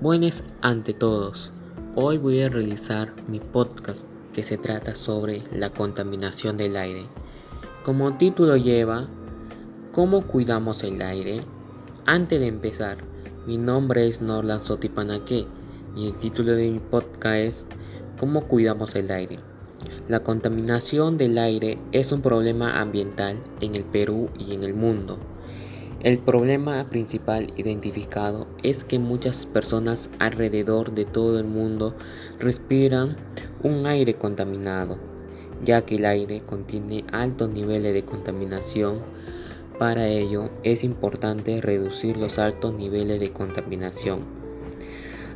Buenas ante todos. Hoy voy a realizar mi podcast que se trata sobre la contaminación del aire. Como título lleva ¿Cómo cuidamos el aire? Antes de empezar, mi nombre es Norlan Sotipanaque y el título de mi podcast es ¿Cómo cuidamos el aire? La contaminación del aire es un problema ambiental en el Perú y en el mundo. El problema principal identificado es que muchas personas alrededor de todo el mundo respiran un aire contaminado, ya que el aire contiene altos niveles de contaminación. Para ello es importante reducir los altos niveles de contaminación.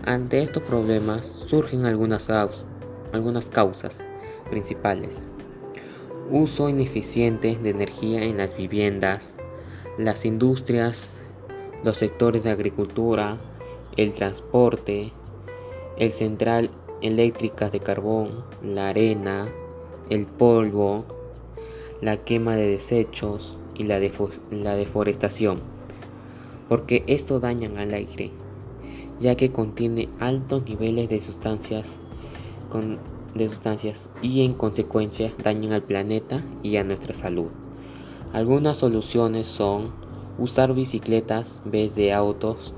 Ante estos problemas surgen algunas, causas principales. Uso ineficiente de energía en las viviendas, las industrias, los sectores de agricultura, el transporte, el central eléctrica de carbón, la arena, el polvo, la quema de desechos y la, la deforestación, porque esto dañan al aire, ya que contiene altos niveles de sustancias, de sustancias y en consecuencia dañan al planeta y a nuestra salud. Algunas soluciones son usar bicicletas en vez de autos,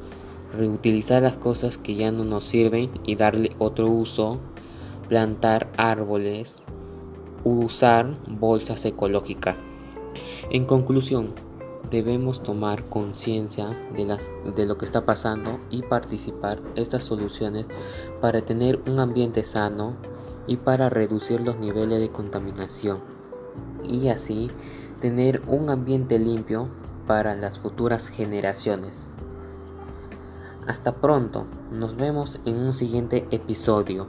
reutilizar las cosas que ya no nos sirven y darle otro uso, plantar árboles, usar bolsas ecológicas. En conclusión, debemos tomar conciencia de, de, lo que está pasando y participar estas soluciones para tener un ambiente sano y para reducir los niveles de contaminación y así tener un ambiente limpio para las futuras generaciones. Hasta pronto, nos vemos en un siguiente episodio.